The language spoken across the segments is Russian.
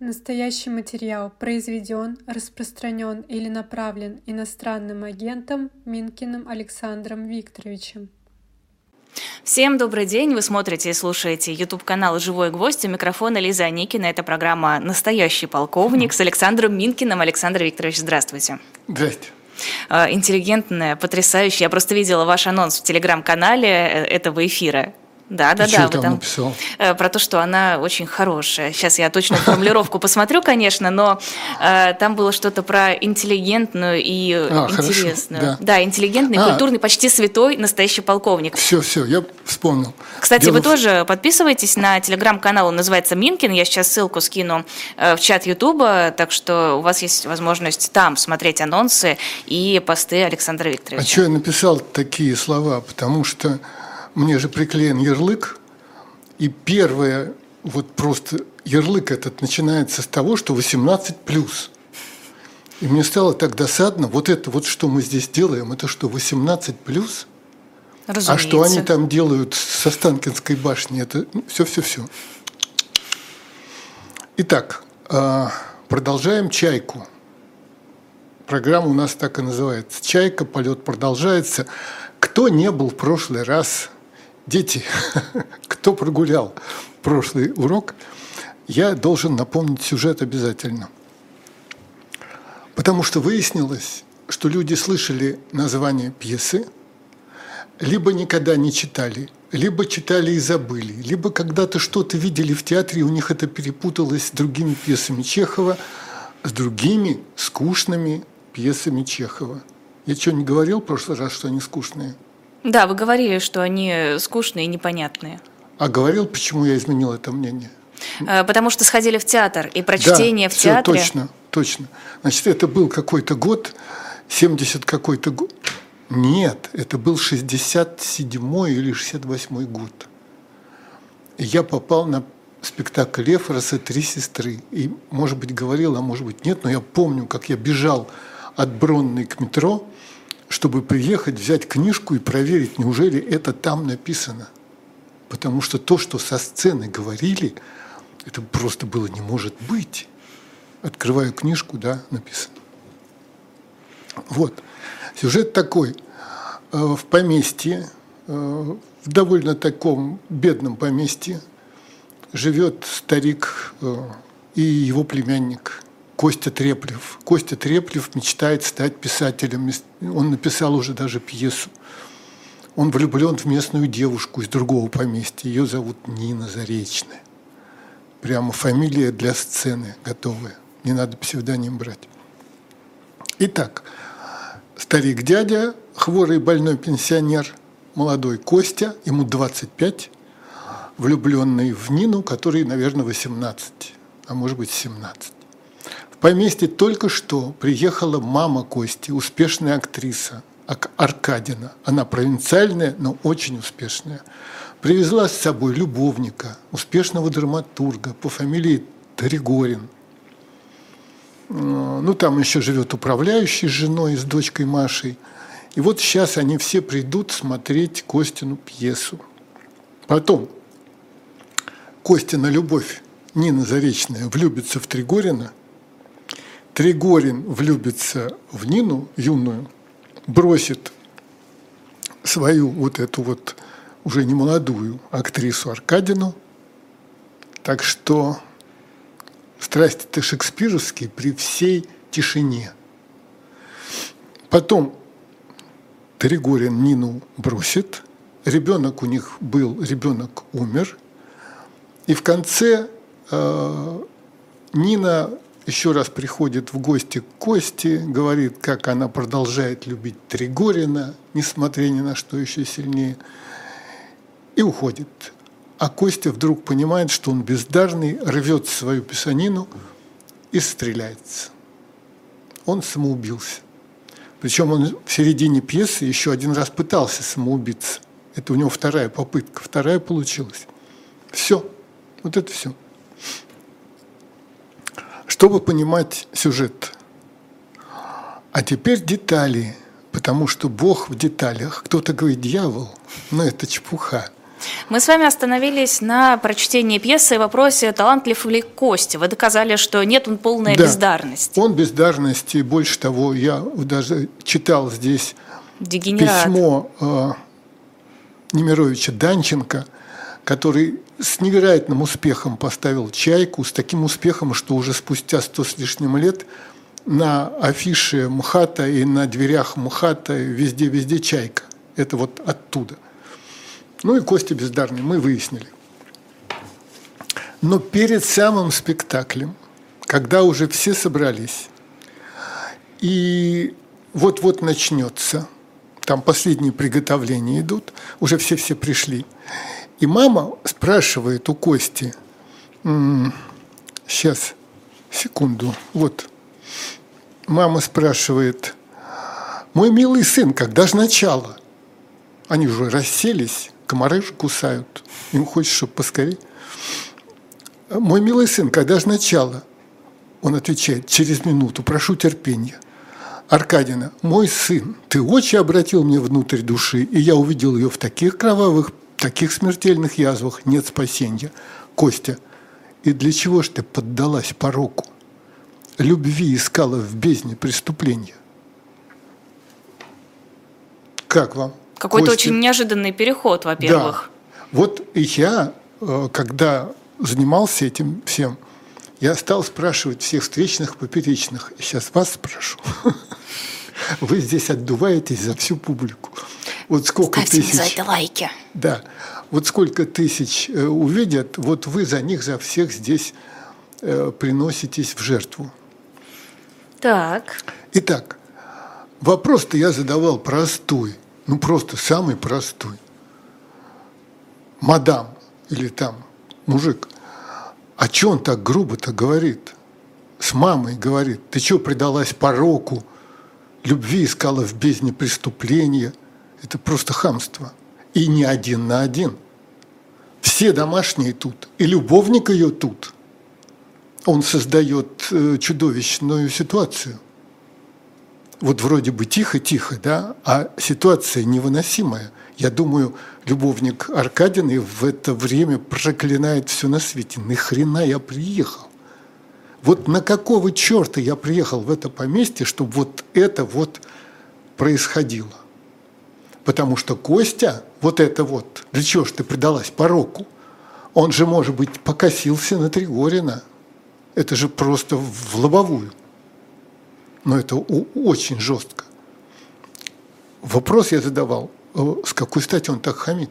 Настоящий материал произведен, распространен или направлен иностранным агентом Минкиным Александром Викторовичем. Всем добрый день. Вы смотрите и слушаете YouTube-канал «Живой гвоздь». У микрофона Лиза Никина. Это программа «Настоящий полковник» с Александром Минкиным. Александр Викторович, здравствуйте. Здравствуйте. А, интеллигентная, потрясающая. Я просто видела ваш анонс в телеграм-канале э, этого эфира. Да, да, Ты да. что там написал? э, про то, что она очень хорошая. Сейчас я точно формулировку посмотрю, конечно, но э, там было что-то про интеллигентную и А, хорошо, интересную. да. интеллигентный, А. культурный, почти святой настоящий полковник. Все, все, я вспомнил. Кстати, Дело вы тоже подписывайтесь на телеграм-канал, он называется Минкин. Я сейчас ссылку скину э, в чат Ютуба, так что у вас есть возможность там смотреть анонсы и посты Александра А Викторовича. что я написал такие слова? Потому что мне же приклеен ярлык, и первое, вот просто ярлык этот начинается с того, что 18 плюс. И мне стало так досадно, вот это вот, что мы здесь делаем, это что, 18 плюс? А что они Разумеется. там делают со Станкинской башни, это все-все-все. Итак, а, продолжаем «Чайку». Программа у нас так и называется. «Чайка», полет продолжается. Кто не был в прошлый раз, дети, кто прогулял прошлый урок, я должен напомнить сюжет обязательно. Потому что выяснилось, что люди слышали название пьесы, либо никогда не читали, либо читали и забыли, либо когда-то что-то видели в театре, и у них это перепуталось с другими пьесами Чехова, с другими скучными пьесами Чехова. Я что, не говорил в прошлый раз, что они скучные? Да, вы говорили, что они скучные и непонятные. А говорил, почему я изменил это мнение? Э, Потому что сходили в театр, и прочтение в всё, театре... точно, точно. Значит, это был какой-то год, 70 какой-то год. Нет, это был 67 или 68 год. Я попал на спектакль Лефроса «Три сестры». И, может быть, говорил, а может быть, нет, но я помню, как я бежал от Бронной к метро, чтобы приехать, взять книжку и проверить, неужели это там написано. Потому что то, что со сцены говорили, это просто было не может быть. Открываю книжку, да, написано. Вот. Сюжет такой. Э, В поместье, э, в довольно таком бедном поместье, живет старик э, и его племянник Костя Треплев. Костя Треплев мечтает стать писателем. Он написал уже даже пьесу. Он влюблен в местную девушку из другого поместья. Ее зовут Нина Заречная. Прямо фамилия для сцены готовая. Не надо псевдоним брать. Итак, старик-дядя, хворый больной пенсионер, молодой Костя, ему 25, влюбленный в Нину, которой, наверное, 18, а может быть 17. Поместье только что приехала мама Кости, успешная актриса Ак- Аркадина. Она провинциальная, но очень успешная. Привезла с собой любовника, успешного драматурга по фамилии Тригорин. Э, Ну, там еще живет управляющий с женой, с дочкой Машей. И вот сейчас они все придут смотреть Костину пьесу. Потом Костина любовь Нина Заречная влюбится в Тригорина, Тригорин влюбится в Нину юную, бросит свою вот эту вот уже не молодую актрису Аркадину. Так что страсти-то шекспировские при всей тишине. Потом Тригорин Нину бросит, ребенок у них был, ребенок умер, и в конце э, Нина еще раз приходит в гости к Косте, говорит, как она продолжает любить Тригорина, несмотря ни на что еще сильнее, и уходит. А Костя вдруг понимает, что он бездарный, рвет свою писанину и стреляется. Он самоубился. Причем он в середине пьесы еще один раз пытался самоубиться. Это у него вторая попытка, вторая получилась. Все, вот это все. Чтобы понимать сюжет. А теперь детали, потому что Бог в деталях. Кто-то говорит дьявол, но это чепуха. Мы с вами остановились на прочтении пьесы и вопросе, талантлив ли Костя. Вы доказали, что нет, он полная Да. бездарность. Он бездарность, и больше того, я даже читал здесь Дегенерат. письмо э, Немировича Данченко, который с невероятным успехом поставил «Чайку», с таким успехом, что уже спустя сто с лишним лет на афише МХАТа и на дверях МХАТа везде-везде «Чайка». Это вот оттуда. Ну и Костя бездарный, мы выяснили. Но перед самым спектаклем, когда уже все собрались, и вот-вот начнется, там последние приготовления идут, уже все-все пришли. И мама спрашивает у Кости, сейчас, секунду, вот, мама спрашивает, мой милый сын, когда же начало? Они уже расселись, комары же кусают, им хочется, чтобы поскорее. Мой милый сын, когда же начало? Он отвечает, через минуту, прошу терпения. Аркадина, мой сын, ты очень обратил мне внутрь души, и я увидел ее в таких кровавых, таких смертельных язвах, нет спасения. Костя, и для чего ж ты поддалась пороку? Любви искала в бездне преступления. Как вам? Какой-то Костя? очень неожиданный переход, во-первых. Да. Вот я, э, когда занимался этим всем, я стал спрашивать всех встречных, поперечных. Сейчас вас спрошу. Вы здесь отдуваетесь за всю публику. Вот сколько Ставьте мне за тысяч... это лайки. Да. Вот сколько тысяч э, увидят, вот вы за них, за всех здесь э, приноситесь в жертву. Так. Итак, вопрос-то я задавал простой, ну просто самый простой. Мадам или там мужик, а что он так грубо-то говорит? С мамой говорит, ты что предалась пороку, любви искала в бездне преступления. Это просто хамство. И не один на один. Все домашние тут, и любовник ее тут. Он создает э, чудовищную ситуацию вот вроде бы тихо-тихо, да, а ситуация невыносимая. Я думаю, любовник Аркадины в это время проклинает все на свете. Ни хрена я приехал. Вот на какого черта я приехал в это поместье, чтобы вот это вот происходило? Потому что Костя, вот это вот, для чего ж ты предалась пороку? Он же, может быть, покосился на Тригорина. Это же просто в лобовую но это очень жестко. Вопрос я задавал, э, с какой стати он так хамит?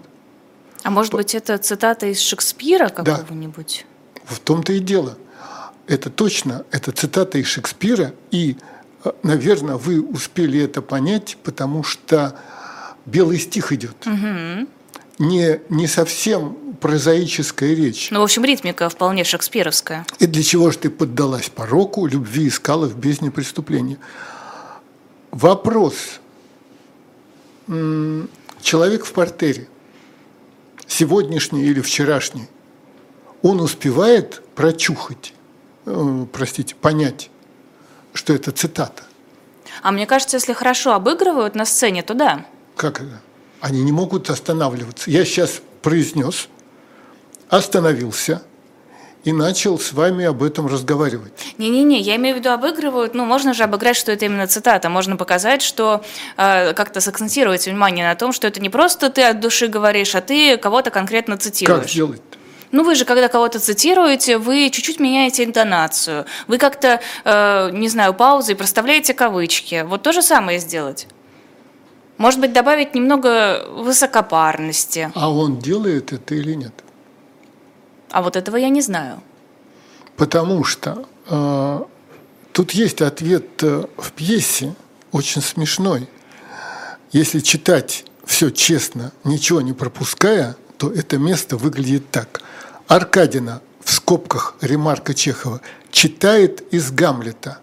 А может быть, это цитата из Шекспира какого-нибудь? Да. В том-то и дело. Это точно, это цитата из Шекспира, и, э, наверное, вы успели это понять, потому что белый стих идет. Угу. Не, не совсем прозаическая речь. Ну, в общем, ритмика вполне шекспировская. И для чего же ты поддалась пороку, любви искала в бездне преступления? Вопрос. Человек в портере, сегодняшний или вчерашний, он успевает прочухать, э, простите, понять, что это цитата. А мне кажется, если хорошо обыгрывают на сцене, то да. Как это? Они не могут останавливаться. Я сейчас произнес, остановился и начал с вами об этом разговаривать. Не-не-не, я имею в виду обыгрывают, ну, можно же обыграть, что это именно цитата, можно показать, что э, как-то сакцентировать внимание на том, что это не просто ты от души говоришь, а ты кого-то конкретно цитируешь. Как сделать? Ну, вы же, когда кого-то цитируете, вы чуть-чуть меняете интонацию. Вы как-то, э, не знаю, паузой проставляете кавычки. Вот то же самое сделать. Может быть, добавить немного высокопарности. А он делает это или нет? А вот этого я не знаю. Потому что э, тут есть ответ э, в пьесе, очень смешной. Если читать все честно, ничего не пропуская, то это место выглядит так. Аркадина, в скобках ремарка Чехова, читает из Гамлета.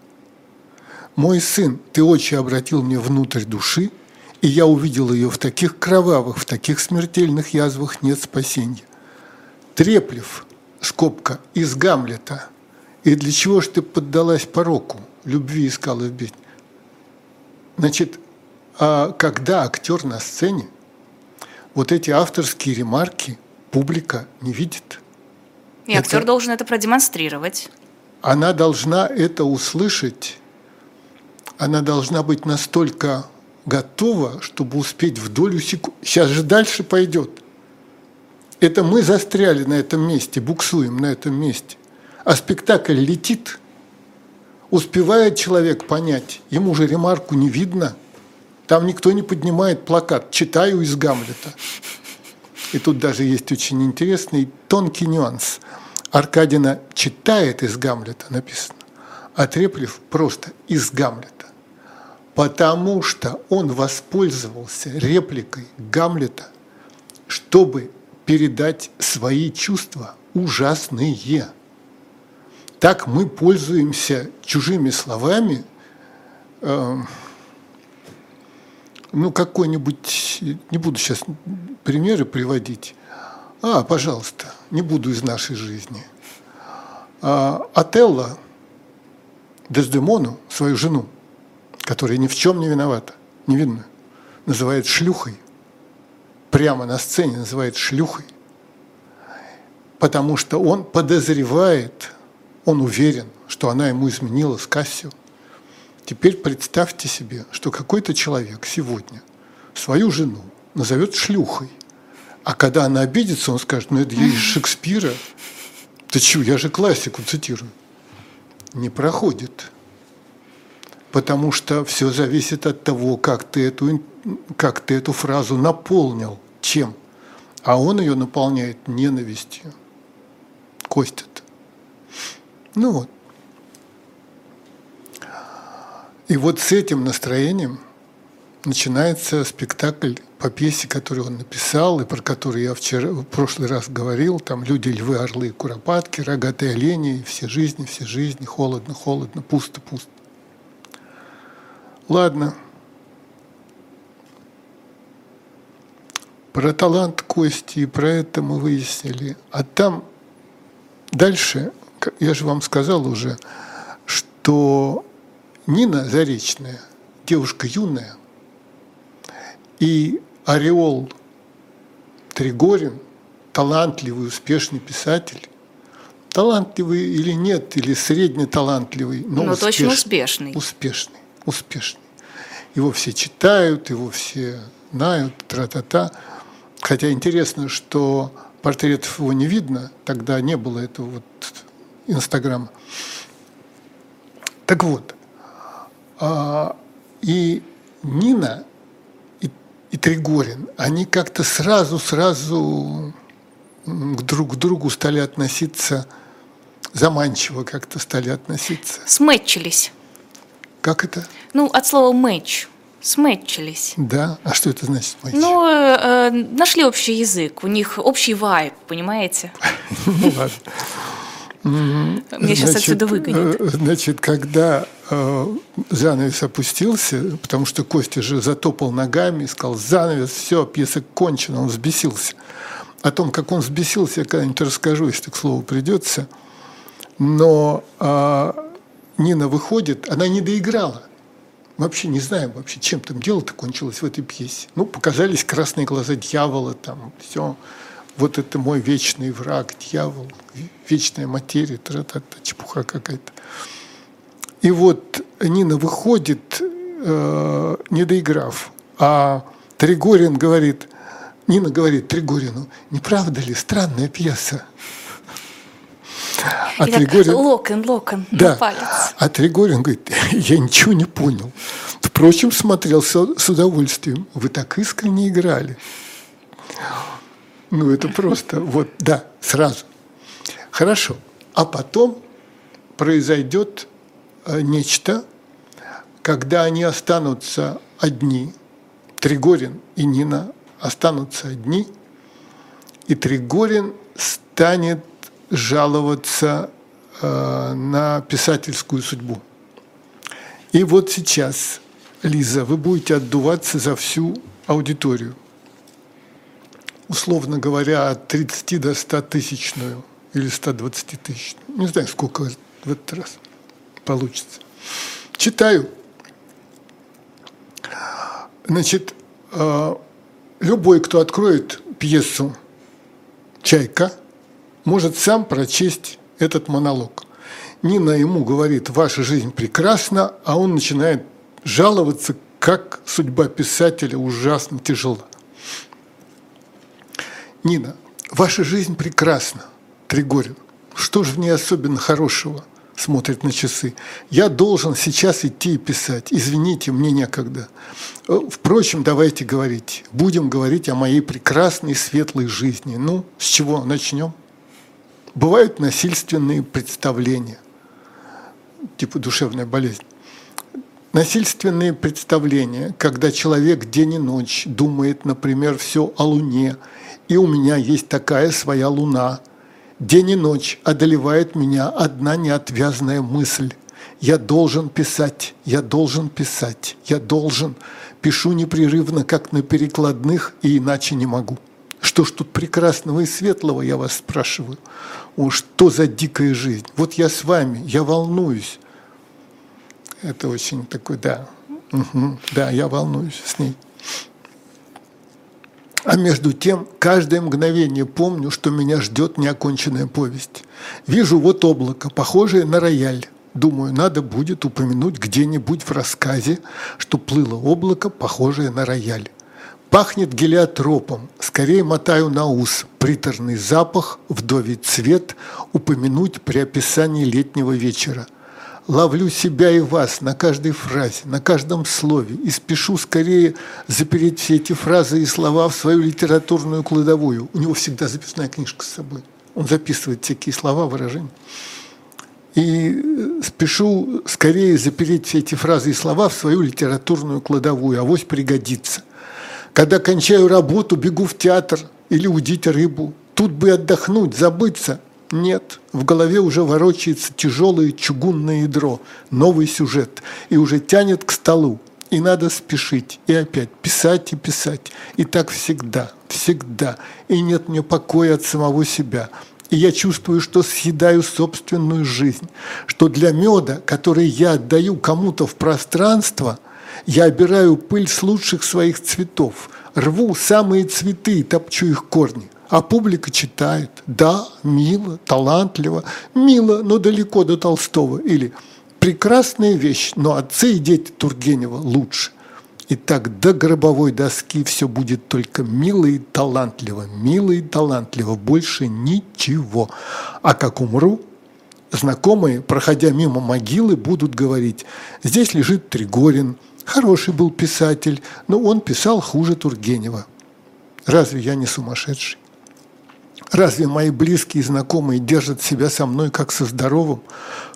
«Мой сын, ты очень обратил мне внутрь души, и я увидел ее в таких кровавых, в таких смертельных язвах нет спасения. Треплев, скобка, из Гамлета. И для чего ж ты поддалась пороку, любви искала в бездне? Значит, а когда актер на сцене, вот эти авторские ремарки публика не видит. И актер это... должен это продемонстрировать. Она должна это услышать, она должна быть настолько готова, чтобы успеть в долю секунды. Сейчас же дальше пойдет. Это мы застряли на этом месте, буксуем на этом месте. А спектакль летит. Успевает человек понять, ему же ремарку не видно. Там никто не поднимает плакат «Читаю из Гамлета». И тут даже есть очень интересный тонкий нюанс. Аркадина читает из Гамлета, написано, а Треплев просто из Гамлета. Потому что он воспользовался репликой Гамлета, чтобы передать свои чувства ужасные. Так мы пользуемся чужими словами, э, ну, какой-нибудь, не буду сейчас примеры приводить, а, пожалуйста, не буду из нашей жизни. А, Отелло Дездемону, свою жену, которая ни в чем не виновата, невинную, называет шлюхой. Прямо на сцене называет шлюхой. Потому что он подозревает, он уверен, что она ему изменила с Кассио. Теперь представьте себе, что какой-то человек сегодня свою жену назовет шлюхой, а когда она обидится, он скажет, ну это я из Шекспира. Ты чего, я же классику цитирую. Не проходит. Потому что все зависит от того, как ты эту, как ты эту фразу наполнил. Чем? А он ее наполняет ненавистью. Костит. Ну вот. И вот с этим настроением начинается спектакль по пьесе, которую он написал, и про которую я вчера, в прошлый раз говорил, там «Люди, львы, орлы, куропатки», «Рогатые олени», «Все жизни, все жизни», «Холодно, холодно, пусто, пусто». Ладно. Про талант Кости и про это мы выяснили. А там дальше, я же вам сказал уже, что Нина Заречная, девушка юная, и Ореол Тригорин, талантливый, успешный писатель, талантливый или нет, или средне талантливый, но, но успешный, точно успешный. Успешный, успешный. Его все читают, его все знают, тра-та-та. Хотя интересно, что портретов его не видно, тогда не было этого вот Инстаграма. Так вот, а, и Нина и, и Тригорин, они как-то сразу-сразу к друг к другу стали относиться заманчиво как-то стали относиться. Смэтчились. Как это? Ну, от слова «мэтч». Смэтчились. Да? А что это значит мэтч? Ну, э, э, нашли общий язык, у них общий вайб, понимаете? Ну, ладно. Меня сейчас отсюда выгонят. Э, значит, когда э, занавес опустился, потому что Костя же затопал ногами и сказал, занавес, все, пьеса кончена, он взбесился. О том, как он взбесился, я когда-нибудь расскажу, если к слову придется. Но э, Нина выходит, она не доиграла. Мы вообще не знаем, вообще, чем там дело-то кончилось в этой пьесе. Ну, показались красные глаза дьявола, там все вот это мой вечный враг, дьявол, вечная материя, тра-та-та, чепуха какая-то. И вот Нина выходит, э, не доиграв, а Тригорин говорит, Нина говорит Тригорину, не правда ли, странная пьеса? А И Тригорин, локон, локон да, на палец. А Тригорин говорит, я ничего не понял. Впрочем, смотрел с, с удовольствием. Вы так искренне играли. Ну, это просто, вот, да, сразу. Хорошо. А потом произойдет э, нечто, когда они останутся одни, Тригорин и Нина останутся одни, и Тригорин станет жаловаться э, на писательскую судьбу. И вот сейчас, Лиза, вы будете отдуваться за всю аудиторию условно говоря, от 30 до 100 тысячную или 120 тысяч. Не знаю, сколько в этот раз получится. Читаю. Значит, э, любой, кто откроет пьесу Чайка может сам прочесть этот монолог. Нина ему говорит, ваша жизнь прекрасна, а он начинает жаловаться, как судьба писателя ужасно тяжела. Нина, ваша жизнь прекрасна, Тригорин. Что же в ней особенно хорошего? Смотрит на часы. Я должен сейчас идти и писать. Извините, мне некогда. Э, впрочем, давайте говорить. Будем говорить о моей прекрасной светлой жизни. Ну, с чего начнем? Бывают насильственные представления, типа душевная болезнь. Насильственные представления, когда человек день и ночь думает, например, все о Луне, и у меня есть такая своя Луна. День и ночь одолевает меня одна неотвязная мысль. Я должен писать, я должен писать, я должен. Пишу непрерывно, как на перекладных, и иначе не могу. Что ж тут прекрасного и светлого, я вас спрашиваю? О, что за дикая жизнь? Вот я с вами, я волнуюсь. Это очень такой, да, угу, да, я волнуюсь с ней. А между тем, каждое мгновение помню, что меня ждет неоконченная повесть. Вижу вот облако, похожее на рояль. Думаю, надо будет упомянуть где-нибудь в рассказе, что плыло облако, похожее на рояль. Пахнет гелиотропом, скорее мотаю на ус. Приторный запах, вдовий цвет, упомянуть при описании летнего вечера. Ловлю себя и вас на каждой фразе, на каждом слове и спешу скорее запереть все эти фразы и слова в свою литературную кладовую. У него всегда записная книжка с собой. Он записывает всякие слова, выражения. И спешу скорее запереть все эти фразы и слова в свою литературную кладовую, авось пригодится. Когда кончаю работу, бегу в театр или удить рыбу. Тут бы отдохнуть, забыться. Нет, в голове уже ворочается тяжелое чугунное ядро, новый сюжет, и уже тянет к столу. И надо спешить, и опять писать и писать. И так всегда, всегда. И нет мне покоя от самого себя. И я чувствую, что съедаю собственную жизнь, что для меда, который я отдаю кому-то в пространство – я обираю пыль с лучших своих цветов, рву самые цветы и топчу их корни. А публика читает. Да, мило, талантливо, мило, но далеко до Толстого. Или прекрасная вещь, но отцы и дети Тургенева лучше. И так до гробовой доски все будет только мило и талантливо, мило и талантливо, больше ничего. А как умру, знакомые, проходя мимо могилы, будут говорить, здесь лежит Тригорин – Хороший был писатель, но он писал хуже Тургенева. Разве я не сумасшедший? Разве мои близкие и знакомые держат себя со мной как со здоровым?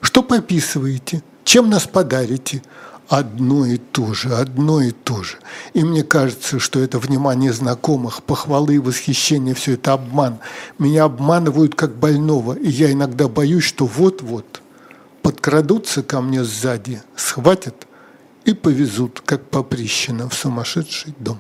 Что пописываете? Чем нас подарите? Одно и то же, одно и то же. И мне кажется, что это внимание знакомых, похвалы и восхищение – все это обман. Меня обманывают как больного, и я иногда боюсь, что вот-вот подкрадутся ко мне сзади, схватят – и повезут, как поприщено, в сумасшедший дом.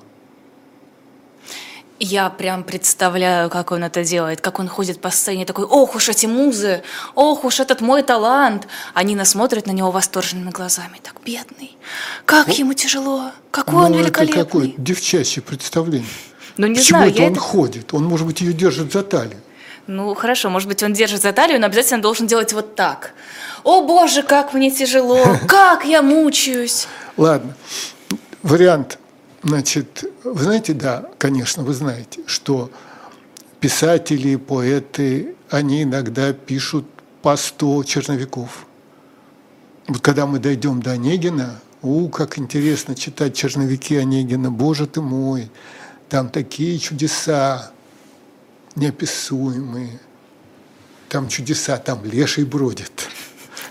Я прям представляю, как он это делает, как он ходит по сцене такой, ох уж эти музы, ох уж этот мой талант. Они насмотрят на него восторженными глазами. Так, бедный, как ну, ему тяжело, какой ну, он великолепный. Это какое девчачье представление. Ну, не Почему знаю, это он это... ходит? Он, может быть, ее держит за талию. Ну, хорошо, может быть, он держит за талию, но обязательно должен делать вот так. О, Боже, как мне тяжело, как я мучаюсь. Ладно, вариант. Значит, вы знаете, да, конечно, вы знаете, что писатели, поэты, они иногда пишут по 100 черновиков. Вот когда мы дойдем до Онегина, у, как интересно читать черновики Онегина, боже ты мой, там такие чудеса неописуемые, там чудеса, там леший бродит.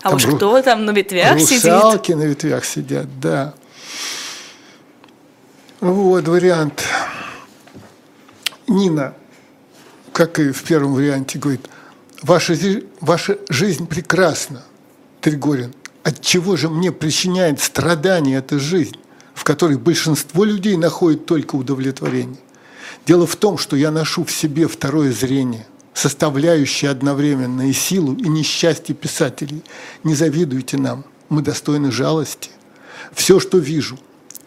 А там уж кто там на ветвях русалки сидит? Русалки на ветвях сидят, да. Вот вариант. Нина, как и в первом варианте, говорит, ваша, ваша жизнь прекрасна, Тригорин. От чего же мне причиняет страдания эта жизнь, в которой большинство людей находит только удовлетворение? Дело в том, что я ношу в себе второе зрение – составляющие одновременно и силу, и несчастье писателей. Не завидуйте нам, мы достойны жалости. Все, что вижу,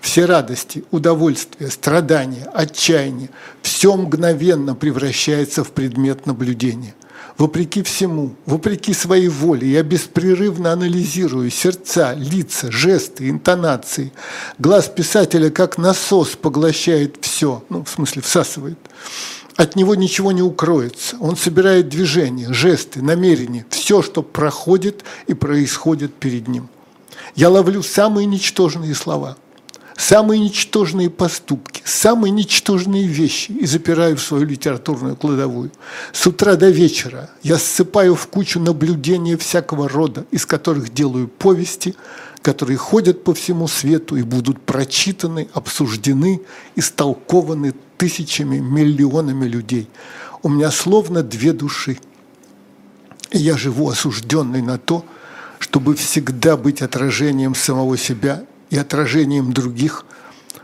все радости, удовольствия, страдания, отчаяние, все мгновенно превращается в предмет наблюдения. Вопреки всему, вопреки своей воле, я беспрерывно анализирую сердца, лица, жесты, интонации. Глаз писателя как насос поглощает все, ну, в смысле всасывает. От него ничего не укроется. Он собирает движения, жесты, намерения, все, что проходит и происходит перед ним. Я ловлю самые ничтожные слова – самые ничтожные поступки, самые ничтожные вещи и запираю в свою литературную кладовую. С утра до вечера я ссыпаю в кучу наблюдения всякого рода, из которых делаю повести, которые ходят по всему свету и будут прочитаны, обсуждены, истолкованы тысячами, миллионами людей. У меня словно две души. И я живу осужденный на то, чтобы всегда быть отражением самого себя и отражением других,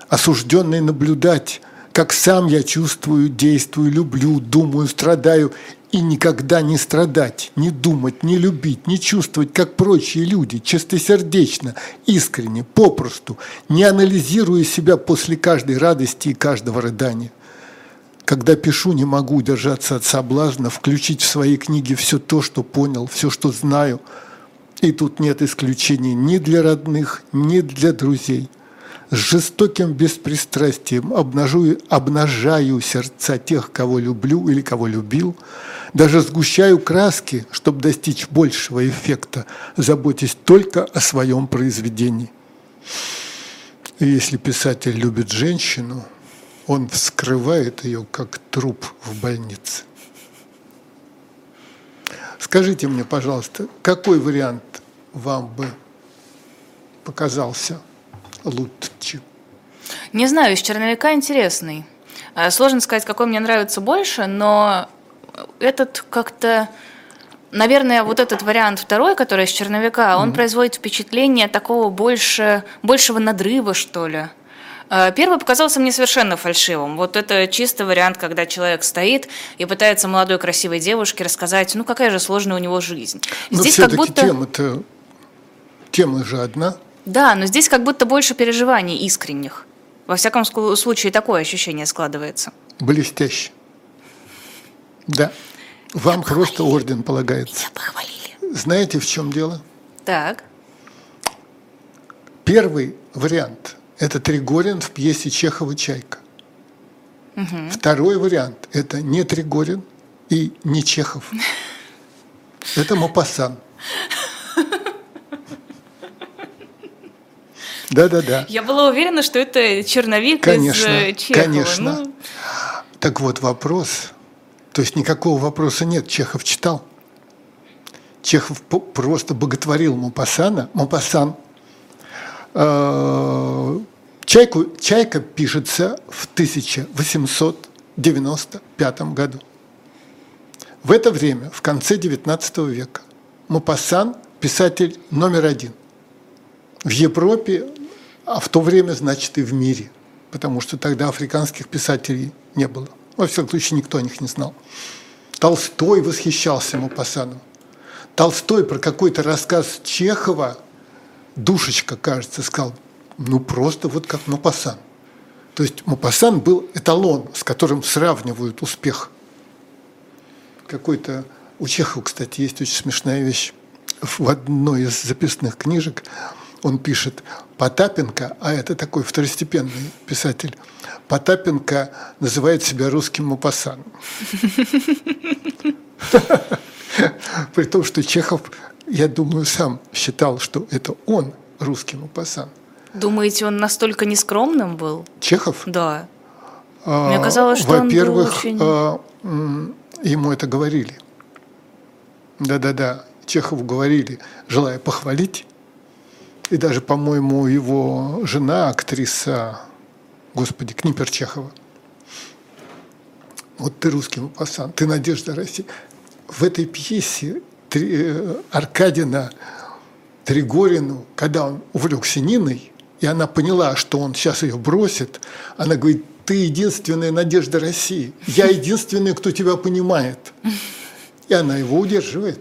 осужденный наблюдать, как сам я чувствую, действую, люблю, думаю, страдаю, и никогда не страдать, не думать, не любить, не чувствовать, как прочие люди, чистосердечно, искренне, попросту, не анализируя себя после каждой радости и каждого рыдания. Когда пишу, не могу удержаться от соблазна включить в свои книги все то, что понял, все, что знаю – и тут нет исключений ни для родных, ни для друзей. С жестоким беспристрастием обнажую, обнажаю сердца тех, кого люблю или кого любил, даже сгущаю краски, чтобы достичь большего эффекта, заботясь только о своем произведении. И если писатель любит женщину, он вскрывает ее как труп в больнице. Скажите мне, пожалуйста, какой вариант вам бы показался лучше? Не знаю, из черновика интересный. А, сложно сказать, какой мне нравится больше, но этот как-то... Наверное, вот этот вариант второй, который из черновика, он mm-hmm. производит впечатление такого больше, большего надрыва, что ли. А, первый показался мне совершенно фальшивым. Вот это чисто вариант, когда человек стоит и пытается молодой красивой девушке рассказать, ну какая же сложная у него жизнь. Но Здесь как будто тема-то Тема же одна. Да, но здесь как будто больше переживаний искренних. Во всяком случае, такое ощущение складывается. Блестяще. Да. Вам Меня просто похвалили. орден полагается. Меня похвалили. Знаете, в чем дело? Так. Первый вариант – это Тригорин в пьесе Чехова «Чайка». Угу. Второй вариант – это не Тригорин и не Чехов. Это Мопассан. Да-да-да. Я была уверена, что это черновик конечно, из э, Чехова. Конечно. Ну... Так вот вопрос. То есть никакого вопроса нет. Чехов читал. Чехов просто боготворил Мопассана. Мопассан э, Чайку, Чайка пишется в 1895 году. В это время, в конце XIX века, Мопассан – писатель номер один. В Европе а в то время, значит, и в мире, потому что тогда африканских писателей не было. Во всяком случае, никто о них не знал. Толстой восхищался Мапасаном. Толстой про какой-то рассказ Чехова, душечка, кажется, сказал, ну просто вот как Мапасан. То есть Мапасан был эталон, с которым сравнивают успех. Какой-то у Чехова, кстати, есть очень смешная вещь. В одной из записных книжек он пишет Потапенко, а это такой второстепенный писатель, Потапенко называет себя русским Мапасаном. При том, что Чехов, я думаю, сам считал, что это он русский Мапасан. Думаете, он настолько нескромным был? Чехов? Да. А, Мне казалось, что Во-первых, очень... ему это говорили. Да-да-да, Чехову говорили, желая похвалить, и даже, по-моему, его жена, актриса, господи, Книпер Чехова. Вот ты русский пасан, ты надежда России. В этой пьесе э, Аркадина Тригорину, когда он увлекся Ниной, и она поняла, что он сейчас ее бросит, она говорит, ты единственная надежда России, я единственная, кто тебя понимает. И она его удерживает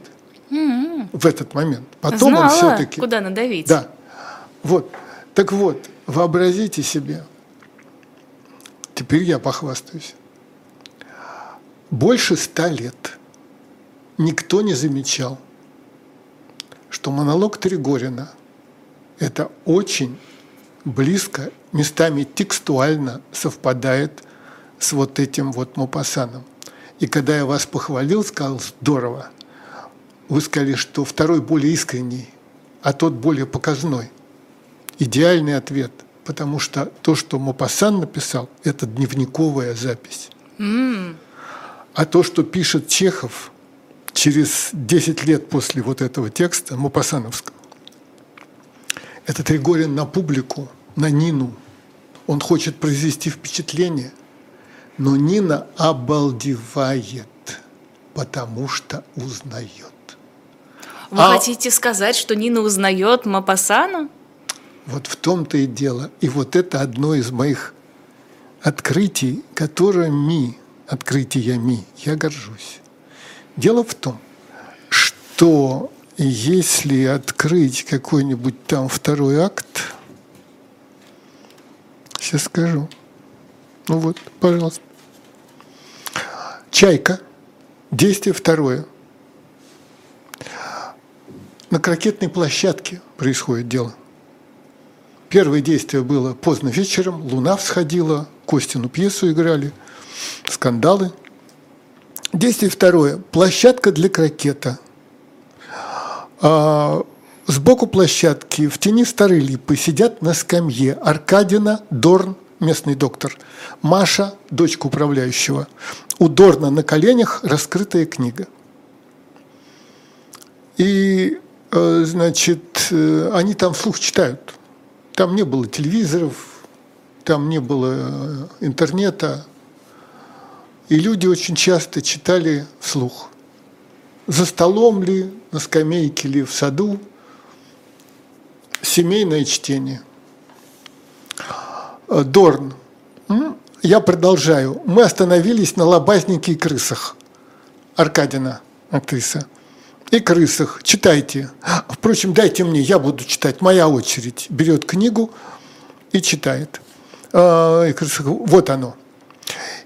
в этот момент. Потом Знала, он все-таки... куда надавить. Да. Вот. Так вот, Вообразите себе, теперь я похвастаюсь, больше ста лет никто не замечал, что монолог Тригорина – это очень близко, местами текстуально совпадает с вот этим вот Мопассаном. И когда я вас похвалил, сказал «здорово», вы сказали, что второй более искренний, а тот более показной – идеальный ответ, потому что то, что Мопассан написал, это дневниковая запись. Mm. А то, что пишет Чехов через 10 лет после вот этого текста Мопассановского, это Тригорин на публику, на Нину. Он хочет произвести впечатление, но Нина обалдевает, потому что узнает. Вы а... хотите сказать, что Нина узнает Мапасана? Вот в том-то и дело. И вот это одно из моих открытий, которыми, открытиями я горжусь. Дело в том, что если открыть какой-нибудь там второй акт, сейчас скажу. Ну вот, пожалуйста. Чайка. Действие второе. На крокетной площадке происходит дело. Первое действие было поздно вечером, луна всходила, Костину пьесу играли, скандалы. Действие второе. Площадка для крокета. А, сбоку площадки в тени старой липы сидят на скамье Аркадина, Дорн, местный доктор, Маша, дочка управляющего. У Дорна на коленях раскрытая книга. И, э, значит, э, они там вслух читают – там не было телевизоров, там не было э, интернета, и люди очень часто читали вслух. За столом ли, на скамейке ли, в саду. Семейное чтение. Э, Дорн. Я продолжаю. Мы остановились на лобазнике и крысах. Аркадина, актриса и крысах. Читайте. Впрочем, дайте мне, я буду читать. Моя очередь. Берет книгу и читает. А, и крысах. Вот оно.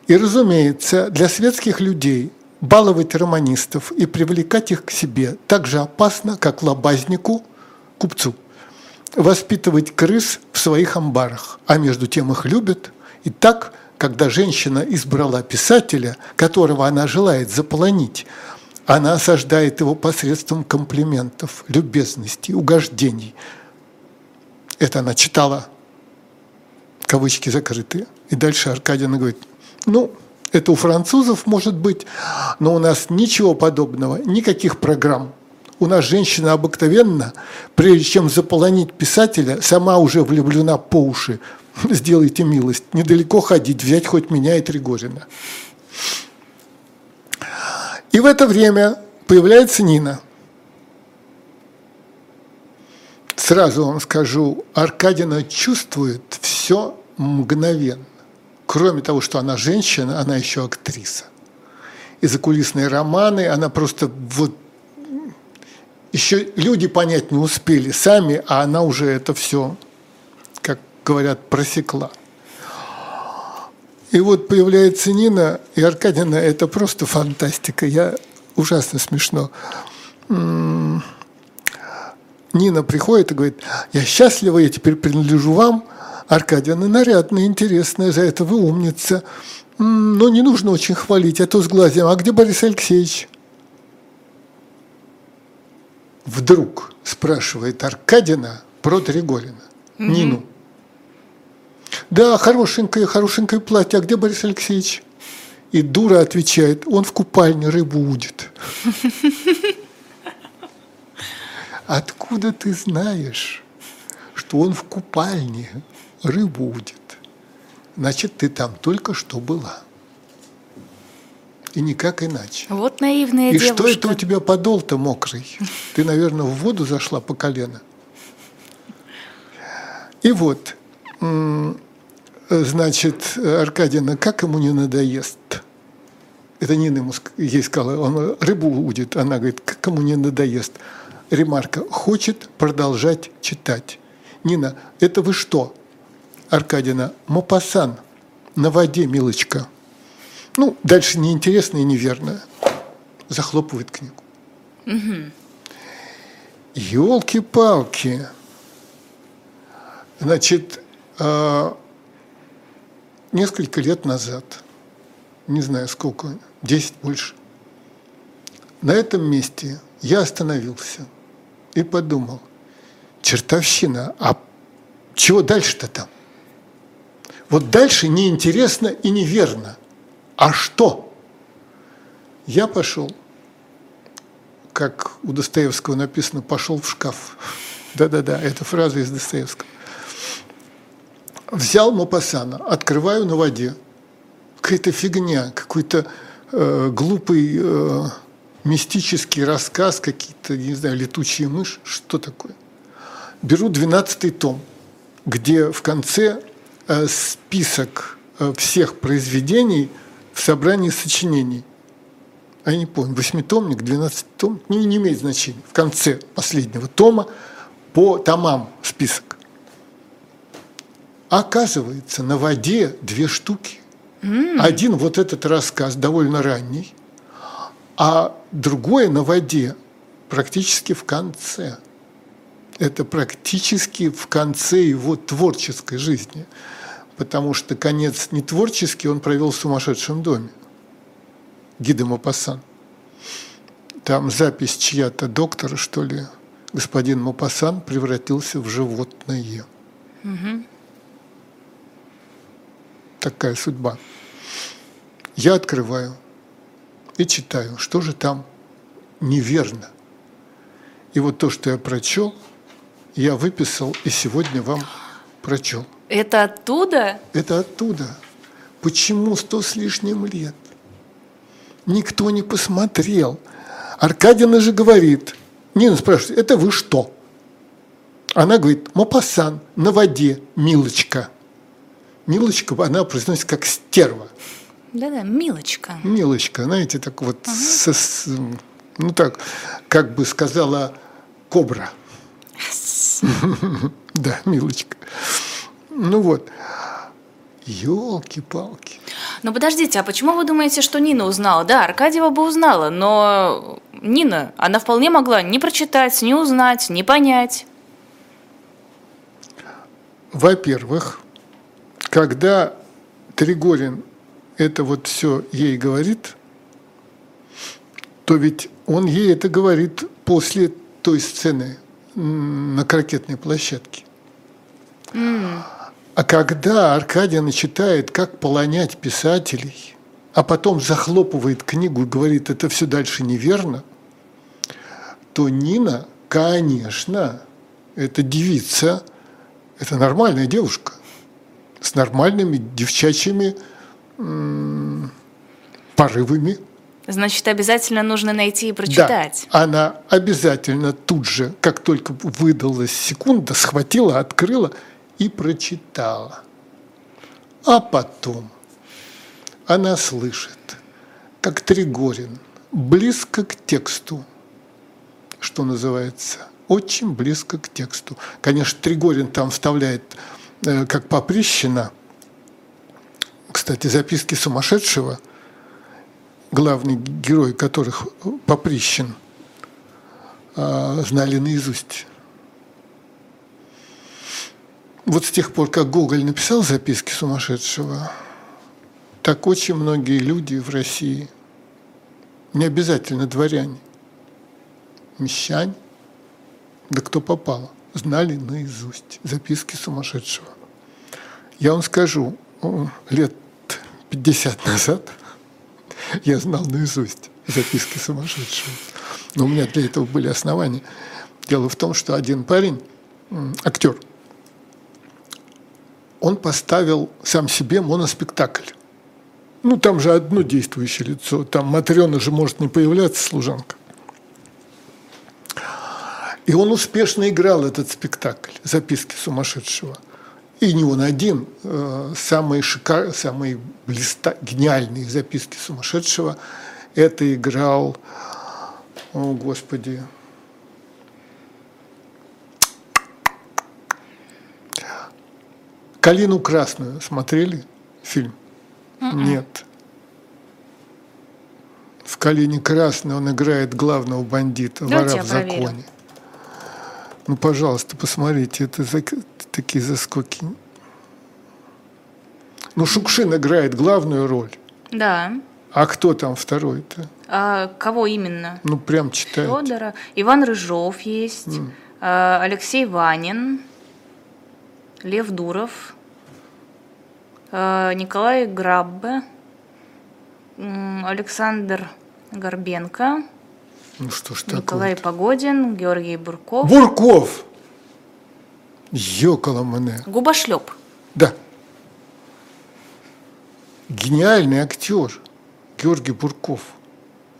И, разумеется, для светских людей баловать романистов и привлекать их к себе так же опасно, как лобазнику, купцу. Воспитывать крыс в своих амбарах, а между тем их любят. И так, когда женщина избрала писателя, которого она желает заполонить, она осаждает его посредством комплиментов, любезностей, угождений. Это она читала, кавычки закрытые. И дальше Аркадьевна говорит, ну, это у французов может быть, но у нас ничего подобного, никаких программ. У нас женщина обыкновенно, прежде чем заполонить писателя, сама уже влюблена по уши. Сделайте милость, недалеко ходить, взять хоть меня и Тригорина. И в это время появляется Нина. Сразу вам скажу, Аркадина чувствует все мгновенно. Кроме того, что она женщина, она еще актриса. И закулисные романы, она просто вот еще люди понять не успели сами, а она уже это все, как говорят, просекла. И вот появляется Нина и Аркадина, это просто фантастика. Я ужасно смешно. Нина приходит и говорит, я счастлива, я теперь принадлежу вам. Аркадьевна нарядная, интересная, за это вы умница. Но не нужно очень хвалить, а то сглазим. А где Борис Алексеевич? Вдруг спрашивает Аркадина про Тригорина, mm-hmm. Нину. Да, хорошенькое, хорошенькое платье. А где Борис Алексеевич? И дура отвечает, он в купальне рыбу удит. Откуда ты знаешь, что он в купальне рыбу удит? Значит, ты там только что была. И никак иначе. Вот наивная И девушка. что это у тебя подол-то мокрый? Ты, наверное, в воду зашла по колено. И вот, значит, Аркадина, как ему не надоест? Это Нина ему ей сказала, он рыбу удит. Она говорит, как ему не надоест? Ремарка, хочет продолжать читать. Нина, это вы что? Аркадина, Мопассан, на воде, милочка. Ну, дальше неинтересно и неверно. Захлопывает книгу. Угу. Елки-палки. Значит, несколько лет назад, не знаю сколько, 10 больше, на этом месте я остановился и подумал, чертовщина, а чего дальше-то там? Вот дальше неинтересно и неверно. А что? Я пошел, как у Достоевского написано, пошел в шкаф. Да-да-да, это фраза из Достоевского. Взял Мопассана, открываю на воде. Какая-то фигня, какой-то э, глупый э, мистический рассказ, какие-то, не знаю, летучие мышь. Что такое? Беру 12 том, где в конце Э, список э, всех произведений в собрании сочинений. А я не помню, восьмитомник, двенадцатый том, не, не имеет значения. В конце последнего тома по томам список. Оказывается, на воде две штуки. Mm. Один вот этот рассказ довольно ранний, а другой на воде практически в конце. Это практически в конце его творческой жизни потому что конец не творческий, он провел в сумасшедшем доме. Гида Мапасан. Там запись чья-то доктора, что ли, господин Мапасан превратился в животное. Угу. Такая судьба. Я открываю и читаю, что же там неверно. И вот то, что я прочел, я выписал и сегодня вам прочел. Это оттуда? Это оттуда. Почему сто с лишним лет? Никто не посмотрел. Аркадина же говорит, Нина спрашивает, это вы что? Она говорит, Мопассан, на воде, милочка. Милочка, она произносится как стерва. Да-да, милочка. Милочка, знаете, так вот, ага. со, с, ну так, как бы сказала кобра. Да, милочка. Ну вот. Елки-палки. Но подождите, а почему вы думаете, что Нина узнала? Да, Аркадьева бы узнала, но Нина, она вполне могла не прочитать, не узнать, не понять. Во-первых, когда Тригорин это вот все ей говорит, то ведь он ей это говорит после той сцены на крокетной площадке. Mm. А когда Аркадий читает, как полонять писателей, а потом захлопывает книгу и говорит, это все дальше неверно, то Нина, конечно, это девица, это нормальная девушка с нормальными девчачьими порывами. Значит, обязательно нужно найти и прочитать. Да, она обязательно тут же, как только выдалась секунда, схватила, открыла и прочитала. А потом она слышит, как Тригорин, близко к тексту, что называется, очень близко к тексту. Конечно, Тригорин там вставляет, как Поприщина, кстати, записки сумасшедшего, главный герой которых Поприщин, э, знали наизусть. Вот с тех пор, как Гоголь написал записки сумасшедшего, так очень многие люди в России, не обязательно дворяне, мещане, да кто попало, знали наизусть записки сумасшедшего. Я вам скажу, лет 50 назад я знал наизусть записки сумасшедшего. Но у меня для этого были основания. Дело в том, что один парень, актер, он поставил сам себе моноспектакль. Ну, там же одно действующее лицо, там Матрена же может не появляться, служанка. И он успешно играл этот спектакль «Записки сумасшедшего». И не он один, э, самые, шикар... самые блиста... гениальные записки сумасшедшего это играл, о господи, «Калину красную» смотрели фильм? Нет. В «Калине красной» он играет главного бандита, Давайте вора в проверю. Ну, пожалуйста, посмотрите, это зак- такие заскоки. Ну, Шукшин играет главную роль. Да. А кто там второй-то? А кого именно? Ну, прям читает. Федора. Иван Рыжов есть. а, Алексей Ванин. Лев Дуров. а, Николай Граббе. Александр Горбенко. Ну, что ж Николай такое Погодин. Георгий Бурков. Бурков! Ёкало мене. Губошлеп. Да. Гениальный актер Георгий Бурков.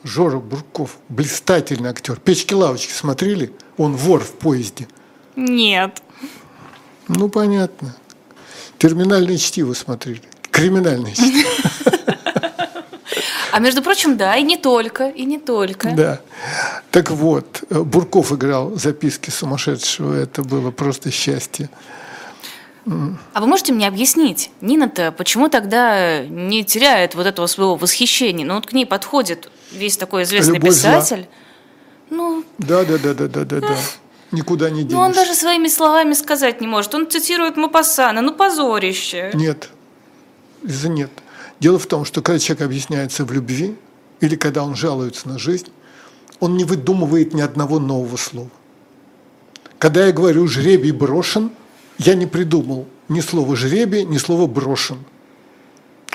Жора Бурков. Блистательный актер. Печки-лавочки смотрели? Он вор в поезде. Нет. Ну, понятно. Терминальное чтиво смотрели. Криминальное чтиво. А между прочим, да, и не только, и не только. Да. Так вот, Бурков играл записки сумасшедшего. Это было просто счастье. А вы можете мне объяснить, Нина-то почему тогда не теряет вот этого своего восхищения? Ну вот к ней подходит весь такой известный Любовь зла. писатель. Ну, Да, да, да, да, да, да, да. Никуда не ну, он денешься. даже своими словами сказать не может. Он цитирует Мапассана. Ну, позорище. Нет. Лиза, нет. Дело в том, что когда человек объясняется в любви, или когда он жалуется на жизнь, он не выдумывает ни одного нового слова. Когда я говорю «жребий брошен», я не придумал ни слова «жребий», ни слова «брошен».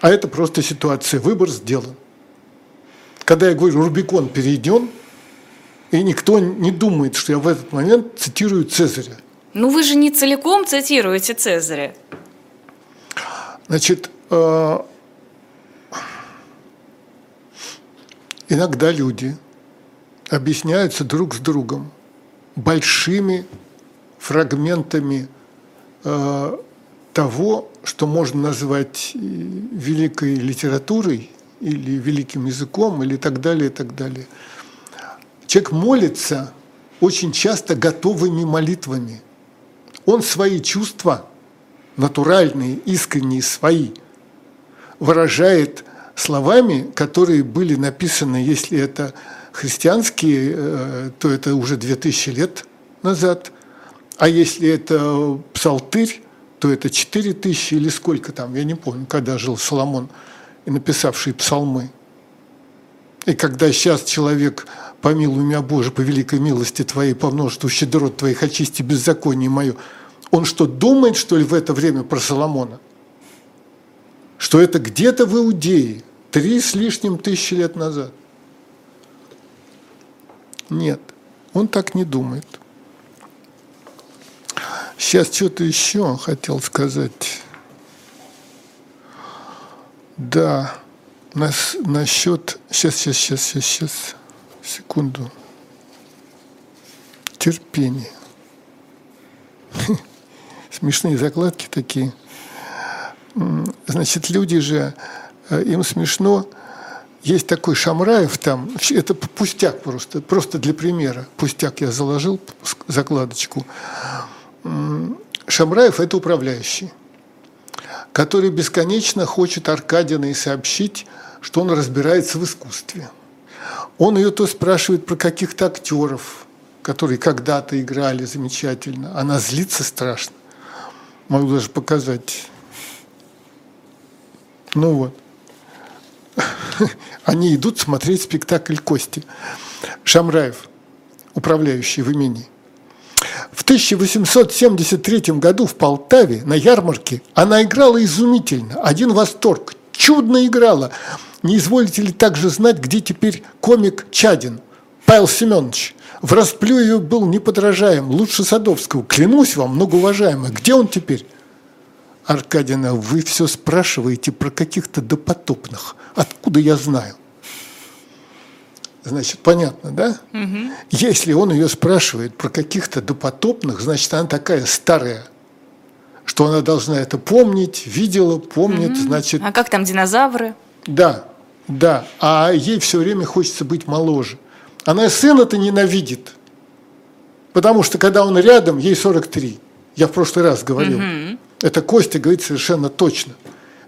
А это просто ситуация, выбор сделан. Когда я говорю «Рубикон перейден», и никто не думает, что я в этот момент цитирую Цезаря. Ну, вы же не целиком цитируете Цезаря. Значит, иногда люди объясняются друг с другом большими фрагментами э, того, что можно назвать э, великой литературой или великим языком, или так далее, и так далее. Человек молится очень часто готовыми молитвами. Он свои чувства, натуральные, искренние, свои, выражает словами, которые были написаны, если это христианские, э, то это уже 2000 лет назад, а если это псалтырь, то это 4000 или сколько там, я не помню, когда жил Соломон, написавший псалмы. И когда сейчас человек, помилуй меня, Боже, по великой милости Твоей, по множеству щедрот Твоих, очисти беззаконие мое, он что, думает, что ли, в это время про Соломона? Что это где-то в Иудее, три с лишним тысячи лет назад? Нет, он так не думает. Сейчас что-то еще хотел сказать. Да, нас, насчет... Сейчас, сейчас, сейчас, сейчас, сейчас. Секунду. Терпение. Смешные закладки такие. Значит, люди же, э, им смешно. Есть такой Шамраев там, это пустяк просто, просто для примера. Пустяк я заложил, закладочку. Шамраев – это управляющий который бесконечно хочет Аркадиной сообщить, что он разбирается в искусстве. Он ее то спрашивает про каких-то актеров, которые когда-то играли замечательно. Она злится страшно. Могу даже показать. Ну вот. Они идут смотреть спектакль «Кости». Шамраев, управляющий в имении. В 1873 году в Полтаве на ярмарке она играла изумительно, один восторг, чудно играла. Не изволите ли также знать, где теперь комик Чадин, Павел Семенович? В расплю ее был неподражаем, лучше Садовского. Клянусь вам, многоуважаемый, где он теперь? Аркадина, вы все спрашиваете про каких-то допотопных. Откуда я знаю? Значит, понятно, да? Если он ее спрашивает про каких-то допотопных, значит, она такая старая, что она должна это помнить, видела, помнит, значит, А как там динозавры? да, да. А ей все время хочется быть моложе. Она сына-то ненавидит, потому что когда он рядом, ей 43. Я в прошлый раз говорил. Это Костя говорит совершенно точно.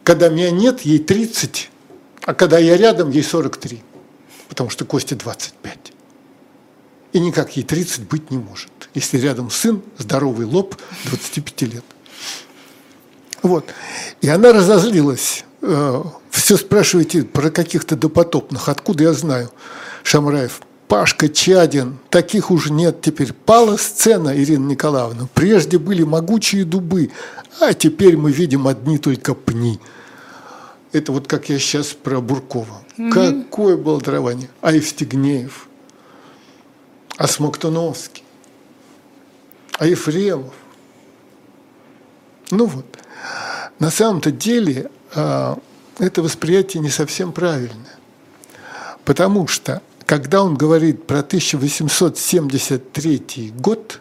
Когда меня нет, ей 30, а когда я рядом, ей 43. Потому что Косте 25. И никак ей 30 быть не может, если рядом сын, здоровый лоб, 25 лет. Вот. И она разозлилась. Э, Все спрашиваете про каких-то допотопных. Откуда я знаю? Шамраев. Пашка Чадин. Таких уже нет теперь. Пала сцена, Ирина Николаевна. Прежде были могучие дубы, а теперь мы видим одни только пни. Это вот как я сейчас про Буркова. Угу. Какое балдрование. А Евстигнеев, а Смоктуновский, а Ефремов. Ну вот. На самом-то деле а, это восприятие не совсем правильное. Потому что, когда он говорит про 1873 год,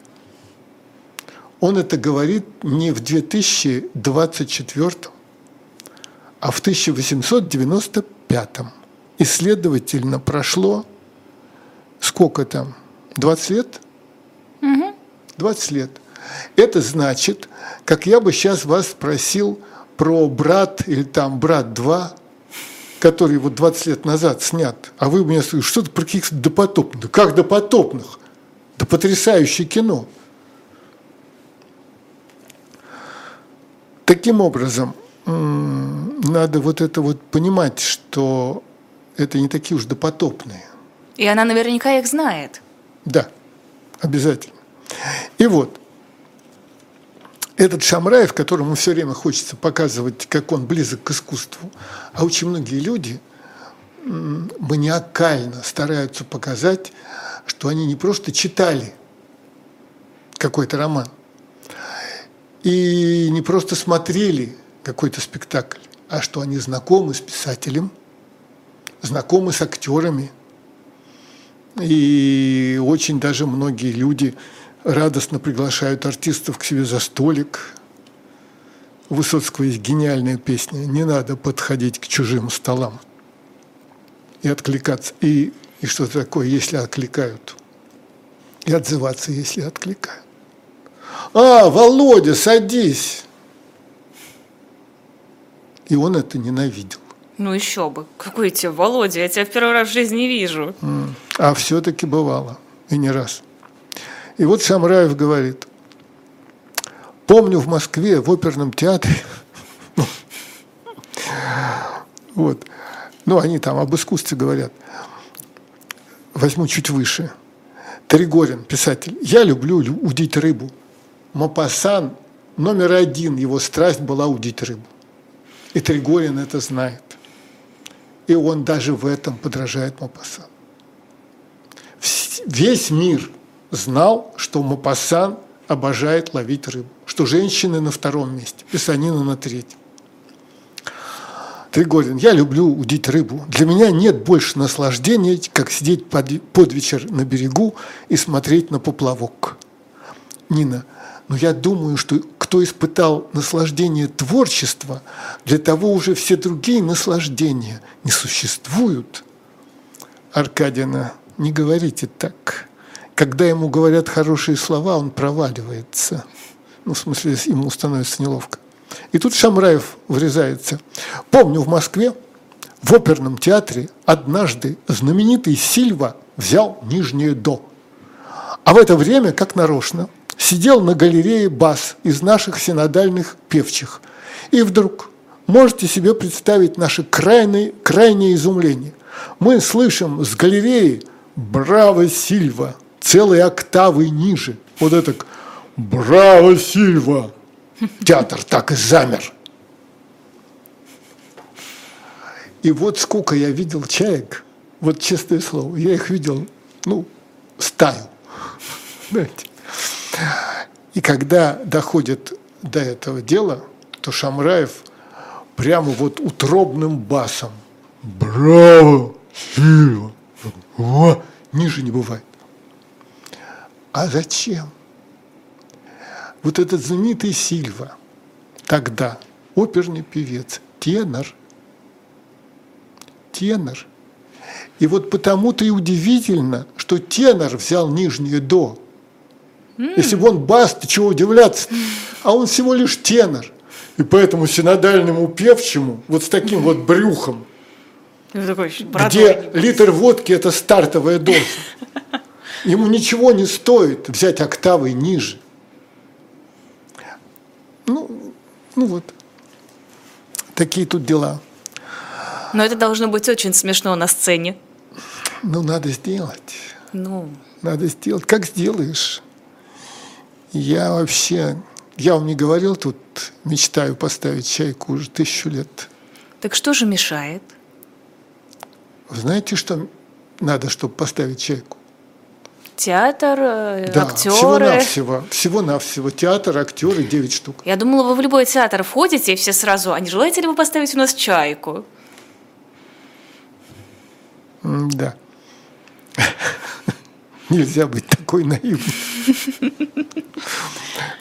он это говорит не в 2024, а в 1895. И, следовательно, прошло сколько там? 20 лет? Угу. 20 лет. Это значит, как я бы сейчас вас спросил про «Брат» или там «Брат 2», который вот 20 лет назад снят, а вы мне сказали, что-то про каких-то допотопных. Как допотопных? Да потрясающее кино. Таким образом, надо вот это вот понимать, что это не такие уж допотопные. И она наверняка их знает. Да, обязательно. И вот, этот Шамраев, которому все время хочется показывать, как он близок к искусству, а очень многие люди маниакально стараются показать, что они не просто читали какой-то роман, и не просто смотрели какой-то спектакль, а что они знакомы с писателем, знакомы с актерами. И очень даже многие люди радостно приглашают артистов к себе за столик. У Высоцкого есть гениальная песня «Не надо подходить к чужим столам» и откликаться. И, и что такое, если откликают? И отзываться, если откликают. «А, Володя, садись!» И он это ненавидел. Ну еще бы. Какой тебе Володя? Я тебя в первый раз в жизни вижу. А все-таки бывало. И не раз. И вот Шамраев говорит, помню в Москве в оперном театре, вот, ну они там об искусстве говорят, возьму чуть выше. Тригорин, писатель, я люблю удить рыбу. Мапасан, номер один, его страсть была удить рыбу. И Тригорин это знает. И он даже в этом подражает Мапасан. Весь мир – знал, что Мапасан обожает ловить рыбу, что женщины на втором месте, писанина на третьем. Тригорин, я люблю удить рыбу. Для меня нет больше наслаждения, как сидеть под, под вечер на берегу и смотреть на поплавок. Нина, но я думаю, что кто испытал наслаждение творчества, для того уже все другие наслаждения не существуют. Аркадина, не говорите так когда ему говорят хорошие слова, он проваливается. Ну, в смысле, ему становится неловко. И тут Шамраев врезается. Помню, в Москве в оперном театре однажды знаменитый Сильва взял нижнее «до». А в это время, как нарочно, сидел на галерее бас из наших синодальных певчих. И вдруг, можете себе представить наше крайнее, крайнее изумление. Мы слышим с галереи «Браво, Сильва!» Целой октавой ниже. Вот это «Браво, Сильва!» Театр так и замер. И вот сколько я видел чаек, вот честное слово, я их видел, ну, стаю. Знаете. И когда доходит до этого дела, то Шамраев прямо вот утробным басом «Браво! Сильва!» Ниже не бывает. А зачем? Вот этот знаменитый Сильва, тогда оперный певец, тенор, тенор. И вот потому-то и удивительно, что тенор взял нижнее до. Mm. Если бы он бас, то чего удивляться? А он всего лишь тенор. И поэтому синодальному певчему, вот с таким вот брюхом, Ну, такой где литр водки – это стартовая доза, ему ничего не стоит взять октавой ниже. Ну, ну вот, такие тут дела. Но это должно быть очень смешно на сцене. Ну, надо сделать. Ну, Надо сделать. Как сделаешь? Я вообще, я вам не говорил, тут мечтаю поставить чайку уже тысячу лет. так что же мешает? Знаете, что надо, чтобы поставить чайку? Театр, э, Да, актеры. всего-навсего. Всего-навсего. Театр, актеры, 9 штук. Я думала, вы в любой театр входите, и все сразу, а не желаете ли вы поставить у нас чайку? Да. Нельзя быть такой наивной.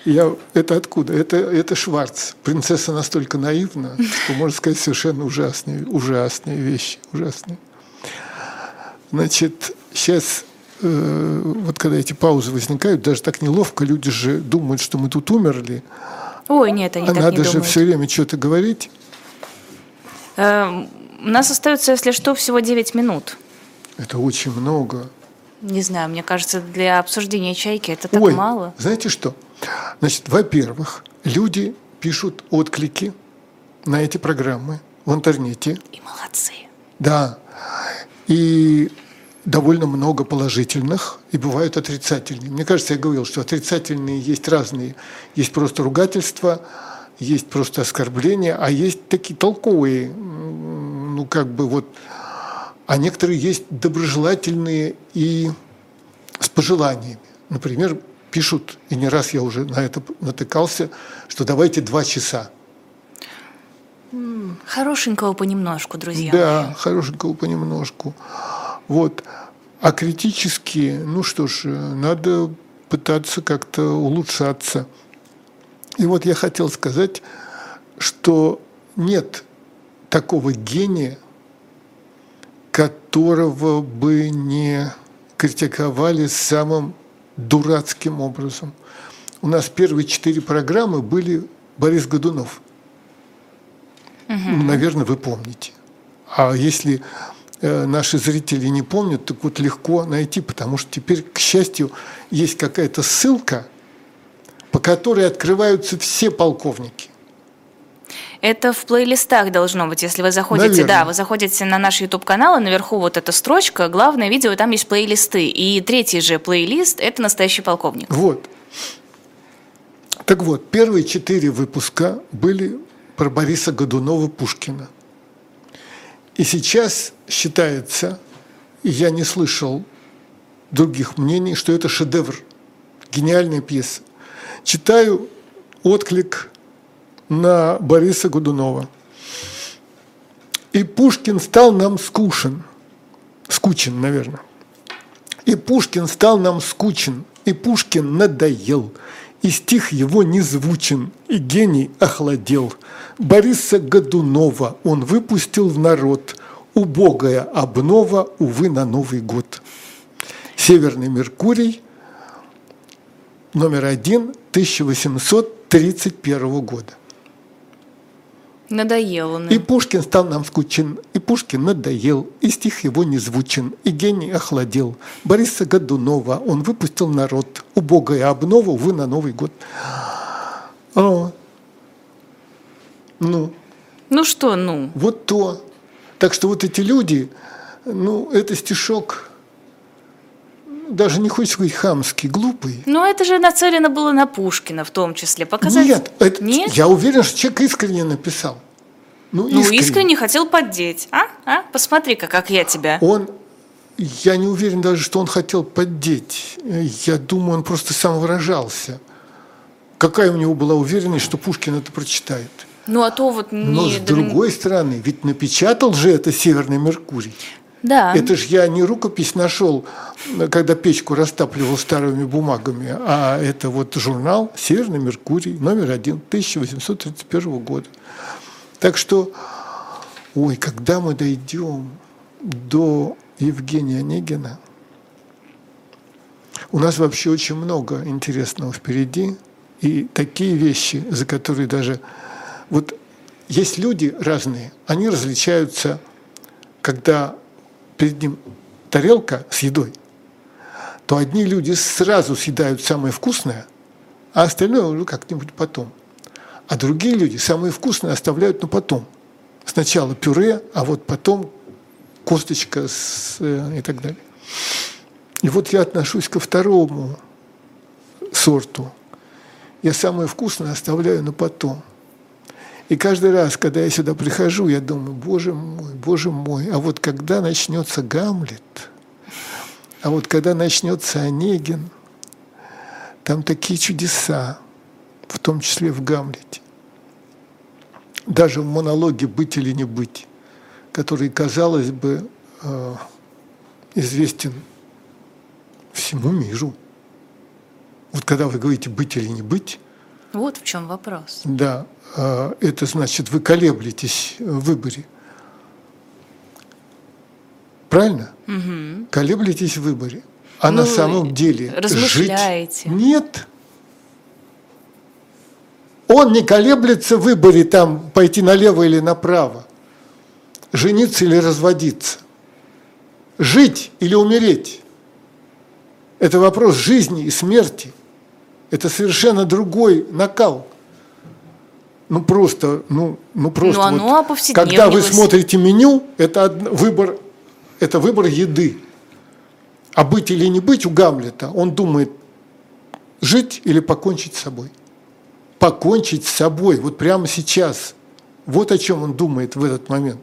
Я, это откуда? Это, это Шварц. Принцесса настолько наивна, что можно сказать совершенно ужасные, ужасные вещи. Ужасные. Значит, сейчас, вот когда эти паузы возникают, даже так неловко, люди же думают, что мы тут умерли, Ой, нет, они а так надо не же думают. все время что-то говорить. Эм, у нас остается, если что, всего 9 минут. Это очень много. Не знаю, мне кажется, для обсуждения чайки это так Ой, мало. знаете что? Значит, во-первых, люди пишут отклики на эти программы в интернете. И молодцы. Да. И довольно много положительных, и бывают отрицательные. Мне кажется, я говорил, что отрицательные есть разные. Есть просто ругательства, есть просто оскорбления, а есть такие толковые, ну как бы вот, а некоторые есть доброжелательные и с пожеланиями. Например, пишут, и не раз я уже на это натыкался, что давайте два часа. Хорошенького понемножку, друзья. Да, хорошенького понемножку. Вот. А критически, ну что ж, надо пытаться как-то улучшаться. И вот я хотел сказать, что нет такого гения, которого бы не критиковали самым дурацким образом. У нас первые четыре программы были Борис Годунов. Ну, наверное, вы помните. А если э, наши зрители не помнят, так вот легко найти, потому что теперь, к счастью, есть какая-то ссылка, по которой открываются все полковники. Это в плейлистах должно быть, если вы заходите, Наверное. да, вы заходите на наш YouTube канал, и наверху вот эта строчка, главное видео, там есть плейлисты. И третий же плейлист – это «Настоящий полковник». Вот. Так вот, первые четыре выпуска были про Бориса Годунова Пушкина. И сейчас считается, и я не слышал других мнений, что это шедевр, гениальная пьеса. Читаю отклик на Бориса Годунова. И Пушкин стал нам скучен. Скучен, наверное. И Пушкин стал нам скучен, и Пушкин надоел, и стих его не звучен, и гений охладел. Бориса Годунова он выпустил в народ, убогая обнова, увы, на Новый год. Северный Меркурий, номер один, 1831 года. Надоел он. И Пушкин стал нам скучен, и Пушкин надоел, и стих его не звучен, и гений охладел. Бориса Годунова он выпустил народ, убогая обнова, увы, на Новый год. О, ну, Ну что, ну? вот то. Так что вот эти люди, ну, это стишок, даже не хочется говорить хамский, глупый. Ну это же нацелено было на Пушкина в том числе. Показать... Нет, это- Нет? я уверен, что человек искренне написал. Ну, Ну, искренне хотел поддеть. А? А? Посмотри-ка, как я тебя. Он, я не уверен даже, что он хотел поддеть. Я думаю, он просто сам выражался. Какая у него была уверенность, что Пушкин это прочитает? Ну, а то вот Но не... с другой стороны, ведь напечатал же это Северный Меркурий. Да. Это же я не рукопись нашел, когда печку растапливал старыми бумагами, а это вот журнал «Северный Меркурий», номер один, 1831 года. Так что, ой, когда мы дойдем до Евгения Онегина, у нас вообще очень много интересного впереди, и такие вещи, за которые даже Вот есть люди разные, они различаются, когда перед ним тарелка с едой, то одни люди сразу съедают самое вкусное, а остальное уже как-нибудь потом. А другие люди самые вкусные оставляют на потом. Сначала пюре, а вот потом косточка с, э, и так далее. И вот я отношусь ко второму сорту. Я самое вкусное оставляю на потом. И каждый раз, когда я сюда прихожу, я думаю, боже мой, боже мой, а вот когда начнется Гамлет, а вот когда начнется Онегин, там такие чудеса, в том числе в Гамлете. Даже в монологе «Быть или не быть», который, казалось бы, э, известен всему миру. Вот когда вы говорите «быть или не быть», вот в чем вопрос. Да, э, это значит, вы колеблетесь в выборе. Правильно? Угу. Колеблетесь в выборе. А ну, на самом деле размышляете. жить нет. Он не колеблется в выборе там пойти налево или направо, жениться или разводиться, жить или умереть. Это вопрос жизни и смерти. Это совершенно другой накал. Ну просто, ну, ну просто. Ну, вот, когда вы смотрите меню, это выбор, это выбор еды. А быть или не быть у Гамлета, он думает, жить или покончить с собой. Покончить с собой, вот прямо сейчас. Вот о чем он думает в этот момент.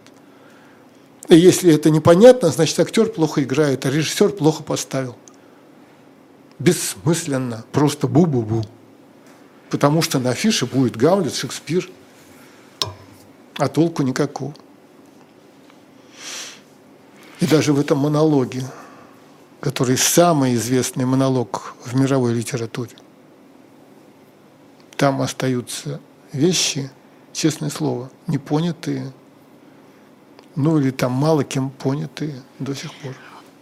И если это непонятно, значит актер плохо играет, а режиссер плохо поставил бессмысленно, просто бу-бу-бу. Потому что на афише будет Гамлет, Шекспир, а толку никакого. И даже в этом монологе, который самый известный монолог в мировой литературе, там остаются вещи, честное слово, непонятые, ну или там мало кем понятые до сих пор.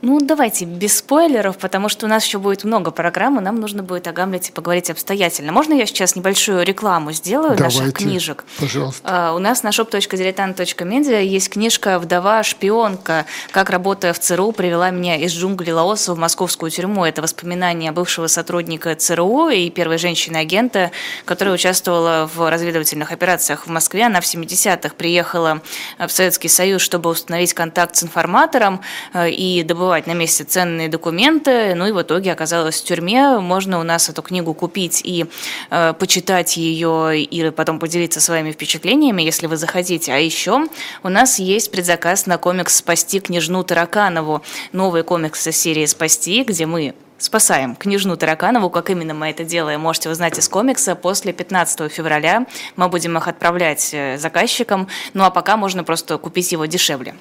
Ну, давайте без спойлеров, потому что у нас еще будет много программ, и нам нужно будет о Гамлете поговорить обстоятельно. Можно я сейчас небольшую рекламу сделаю Давайте, наших книжек? Пожалуйста. Uh, у нас на shop.diletant.media есть книжка «Вдова-шпионка. Как, работая в ЦРУ, привела меня из джунглей Лаоса в московскую тюрьму». Это воспоминания бывшего сотрудника ЦРУ и первой женщины-агента, которая участвовала в разведывательных операциях в Москве. Она в 70-х приехала в Советский Союз, чтобы установить контакт с информатором э, и добывать добывать на месте ценные документы, ну и в итоге оказалась в тюрьме. Можно у нас эту книгу купить и э, почитать ее, и потом поделиться своими впечатлениями, если вы захотите. А еще у нас есть предзаказ на комикс «Спасти княжну Тараканову». Новый комикс из серии «Спасти», где мы спасаем княжну Тараканову. Как именно мы это делаем, можете узнать из комикса. После 15 февраля мы будем их отправлять э, заказчикам. Ну а пока можно просто купить его дешевле.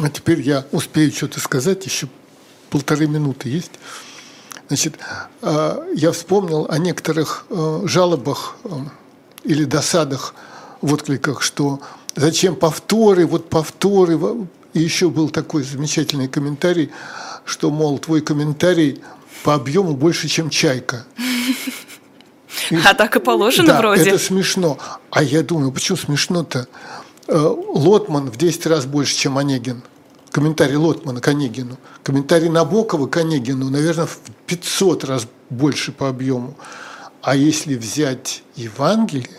А теперь я успею что-то сказать, еще полторы минуты есть. Значит, а, я вспомнил о некоторых э, жалобах э, или досадах в откликах, что зачем повторы, вот повторы. И еще был такой замечательный комментарий, что, мол, твой комментарий по объему больше, чем чайка. И, а так и положено да, вроде. это смешно. А я думаю, почему смешно-то? Э, Лотман в 10 раз больше, чем Онегин. Комментарий Лотмана к Онегину. Комментарий Набокова к Онегину, наверное, в 500 раз больше по объему. А если взять Евангелие,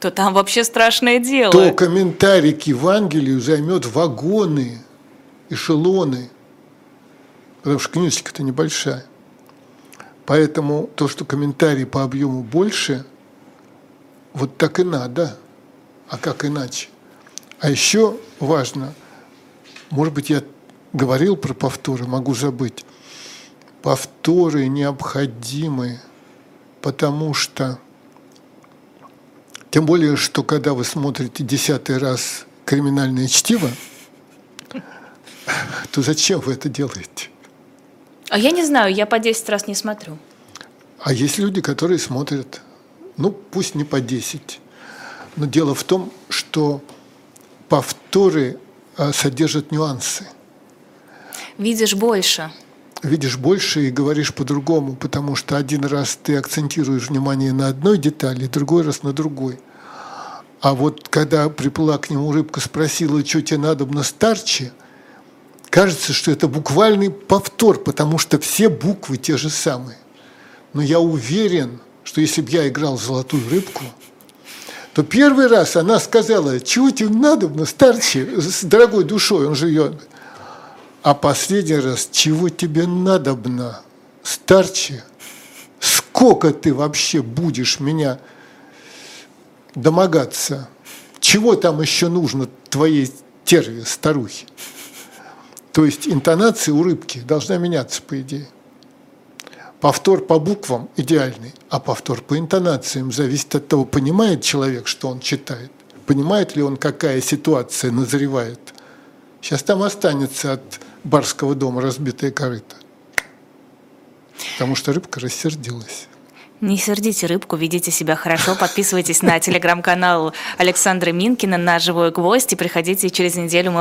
то там вообще страшное дело. То комментарий к Евангелию займет вагоны, эшелоны, потому что книжечка-то небольшая. Поэтому то, что комментарий по объему больше, вот так и надо. А как иначе? А еще важно, может быть, я говорил про повторы, могу забыть. Повторы необходимы, потому что, тем более, что когда вы смотрите десятый раз криминальное чтиво, то зачем вы это делаете? А я не знаю, я по 10 раз не смотрю. А есть люди, которые смотрят, ну, пусть не по 10, но дело в том, что повторы а, содержат нюансы. Видишь больше. Видишь больше и говоришь по-другому, потому что один раз ты акцентируешь внимание на одной детали, другой раз на другой. А вот когда приплыла к нему рыбка, спросила, что тебе надо на старче, кажется, что это буквальный повтор, потому что все буквы те же самые. Но я уверен, что если бы я играл золотую рыбку, то первый раз она сказала, чего тебе надо на старче, с дорогой душой, он ее... А последний раз, чего тебе надобно, старче, сколько ты вообще будешь меня домогаться? Чего там еще нужно твоей терве, старухе? То есть интонация у рыбки должна меняться, по идее. Повтор по буквам идеальный, а повтор по интонациям зависит от того, понимает человек, что он читает, понимает ли он, какая ситуация назревает. Сейчас там останется от барского дома разбитая корыто. Потому что рыбка рассердилась. Не сердите рыбку, ведите себя хорошо, подписывайтесь на телеграм-канал Александра Минкина на «Живой гвоздь» и приходите через неделю мы